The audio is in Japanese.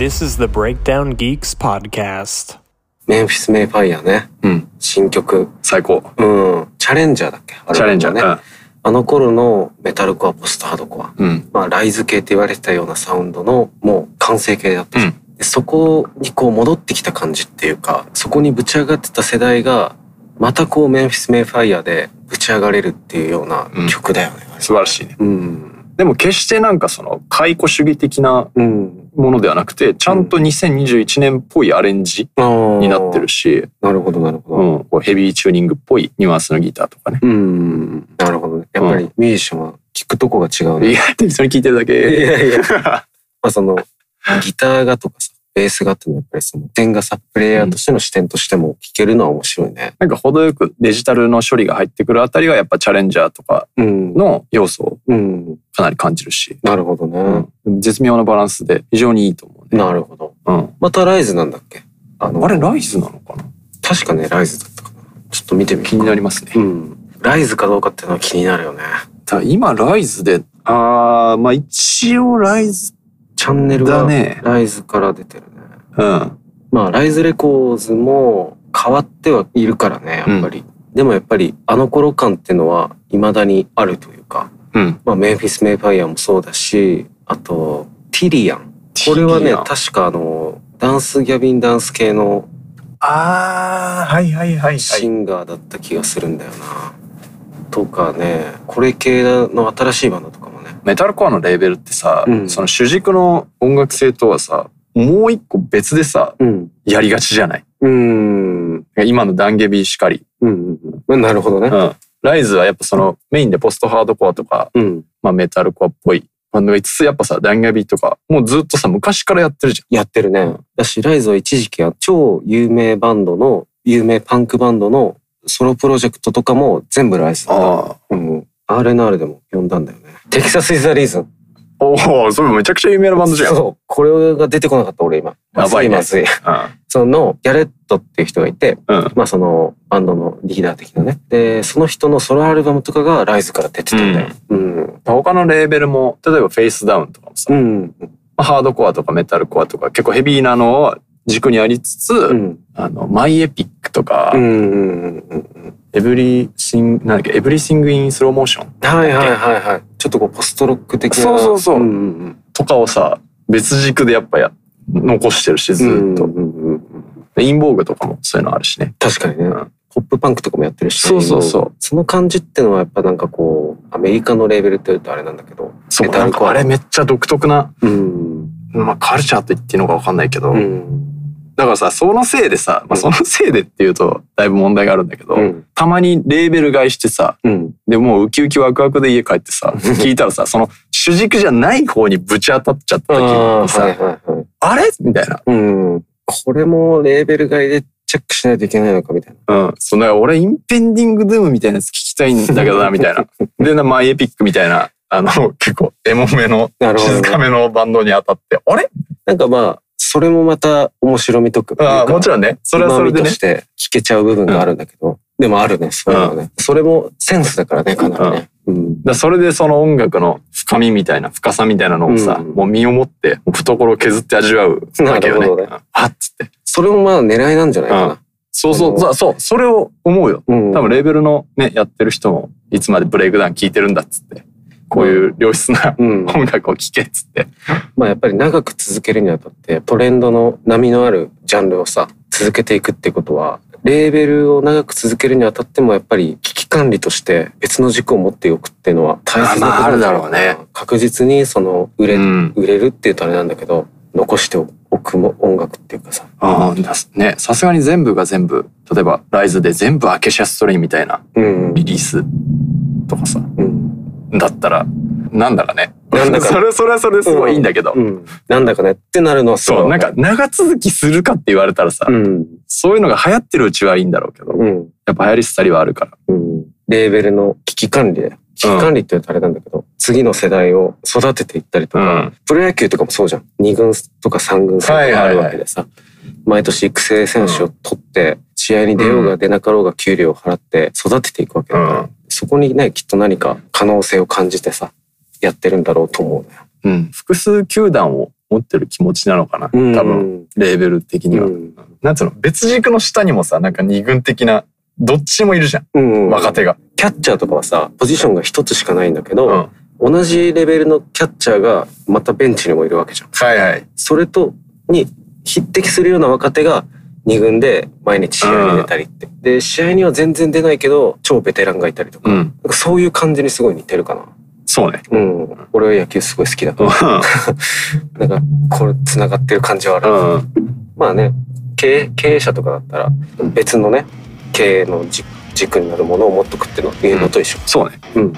This is the Breakdown Geeks podcast. メンフィス・メイ・ファイヤーね。うん。新曲。最高。うん。チャレンジャーだっけ？チャレンジャーね。うんあの頃のメタルコア、ポストハードコア。うん。まあ、ライズ系って言われてたようなサウンドの、もう完成形だったじゃん、うんでそこにこう戻ってきた感じっていうか、そこにぶち上がってた世代が、またこうメンフィス・メイ・ファイヤーでぶち上がれるっていうような曲だよね。素晴らしいね。うん。でも決してなんかその解雇主義的なうん。ものではなくて、ちゃんと2021年っぽいアレンジにになってる。し、なるほど、なるほど。うん、こうヘビーチューニングっぽいニュアンスのギターとかね。うん。なるほどね。やっぱりミュージシャンは聞くとこが違うね。意外とそれ聞いてるだいけ。やいや。まあその、ギターがとかさ、ベースがっていうのはやっぱりその点がさ、プレイヤーとしての視点としても聞けるのは面白いね。なんか程よくデジタルの処理が入ってくるあたりがやっぱチャレンジャーとかうん。の要素をうん。かなり感じるし、なるほどね。うん、絶妙なバランスで非常にいいと思うね。なるほど。うん。またライズなんだっけ？あのあれライズなのかな？確かね、ライズだったかな。ちょっと見てみ気になりますね。うん。ライズかどうかっていうのは気になるよね。ただ今ライズで、あー、まあ一応ライズ、チャンネルはライズから出てるね。うん。まあ、ライズレコーズも変わってはいるからね、やっぱり。でもやっぱり、あの頃感っていうのは未だにあるというか、うん。まあ、メンフィス・メイ・ファイヤーもそうだし、あと、ティリアン。これはね、確かあの、ダンスギャビンダンス系のあー、はいはいはいシンガーだった気がするんだよな。とかね、これ系の新しいバンドとかもね。メタルコアのレーベルってさ、うんその主軸の音楽性とはさ、もう一個別でさ、うん。やりがちじゃない？うん。今のダンゲビーしかり。うん。うん。なるほどね。うん。ライズはやっぱそのメインでポストハードコアとか、うん。まあメタルコアっぽいバンドが5つやっぱさ、ダンゲビーとか、もうずっとさ、昔からやってるじやってるね。うんだし、ライズは一時期は超有名バンドの、有名パンクバンドのソロプロジェクトとかも全部ライズだゃん。った。ああ。うん。RNR でも呼んだんだよね。テキサス・イズ・ザ・リーズン。おお、それめちゃくちゃ有名なバンドじゃん。そう。これが出てこなかった俺今。やばいねまずいその、ギャレットっていう人がいて、ん。うん。まあそのバンドのリーダー的なね。で、その人のソロアルバムとかがライズから出てたんだよ。うん。他のレーベルも、例えば Facedown とかもさ、うん。まあハードコアとかメタルコアとか結構ヘビーなのを軸にありつつ、うん。あの、 My Epic とか、うん。うん。うん。エブリシング、なんだっけ、 Everything in Slow Motion はいはいはいはい。ちょっとこうポストロック的な。そうそうそううんうんとかをさ、別軸でやっぱや、残してるし、ずうん。っと。うんうんインボーグとかもそういうのあるしね。確かにね。うんポップパンクとかもやってるし、そうそうそうその感じってのはやっぱなんかこう、アメリカのレーベルって言うとあれなんだけど。そう、なんかあれめっちゃ独特な、うん。まあカルチャーと言っていいのかわかんないけど、うん。だからさ、そのせいでさ、まあそのせいでっていうとだいぶ問題があるんだけど、うん。たまにレーベル買いしてさ、うん。でもうウキウキワクワクで家帰ってさ、聞いたらさ、その主軸じゃない方にぶち当たっちゃった時ああ、にさ、はいはいはい。あれ？みたいな。うん。これもレーベル買いでチェックしないといけないのかみたいな。うん。その俺インペンディングドゥームみたいなやつ聞きたいんだけどな、みたいな。で、なマイエピックみたいな、あの、結構エモめの、静かめのバンドに当たって、あれ？なんかまあ、それもまた面白みとく。ああ、もちろんね。それはそれでねし。て聞けちゃう部分があるんだけど、でもあるね、そういうのはね。それもセンスだからね、かなりね。うん。だそれでその音楽の深みみたいな、深さみたいなのをさ、うんもう身をもって、懐を削って味わうわけよね。ねうんあっつって。それもまあ狙いなんじゃないかな。そうそう、そう、そう、それを思うよ。うん。多分レーベルのね、やってる人も、いつまでブレイクダウン聴いてるんだっつって、こういう良質なうん。音楽を聴けっつって。まあやっぱり長く続けるにあたってトレンドの波のあるジャンルをさ続けていくってことはレーベルを長く続けるにあたってもやっぱり危機管理として別の軸を持っておくっていうのは大切なことあるだろうね。確実にその売れ,、うん。売れるっていうとあれなんだけど残しておくも音楽っていうかさ、ああ、だね、さすがに全部が全部、例えばライズで全部アケシャストレインみたいなうん。リリースとかさ、うんだったら、なんだかね。なんだか それ、それはそれですごいいいんだけど。うん、なんだかねってなるのはそう、なんか長続きするかって言われたらさ、うん。そういうのが流行ってるうちはいいんだろうけど、うん。やっぱ流行り廃りはあるから。うん、レーベルの危機管理で危機管理って言うとあれなんだけど、次の世代を育てていったりとか、うん。プロ野球とかもそうじゃん。2軍とか3軍戦とかあるわけでさ、毎年育成選手を取って、試合に出ようが出なかろうが給料を払って育てていくわけだから、うんそこにねきっと何か可能性を感じてさやってるんだろうと思うのよ。うん。複数球団を持ってる気持ちなのかな。うん多分、レーベル的には。うんなんつうの別軸の下にもさ、なんか二軍的な、どっちもいるじゃん。うん若手が。キャッチャーとかはさポジションが一つしかないんだけど、うん。同じレベルのキャッチャーがまたベンチにもいるわけじゃん。はいはい。それとに匹敵するような若手が2軍で毎日試合に出たりって。で試合には全然出ないけど超ベテランがいたりとか,、うん。なんかそういう感じにすごい似てるかな。そうね。うん、俺は野球すごい好きだかうら なんかこれ繋がってる感じはある。ん。うん。まあね経営経営者とかだったら別のね経営の軸軸になるものを持っとくっていうのいうのと一緒。そうね。うん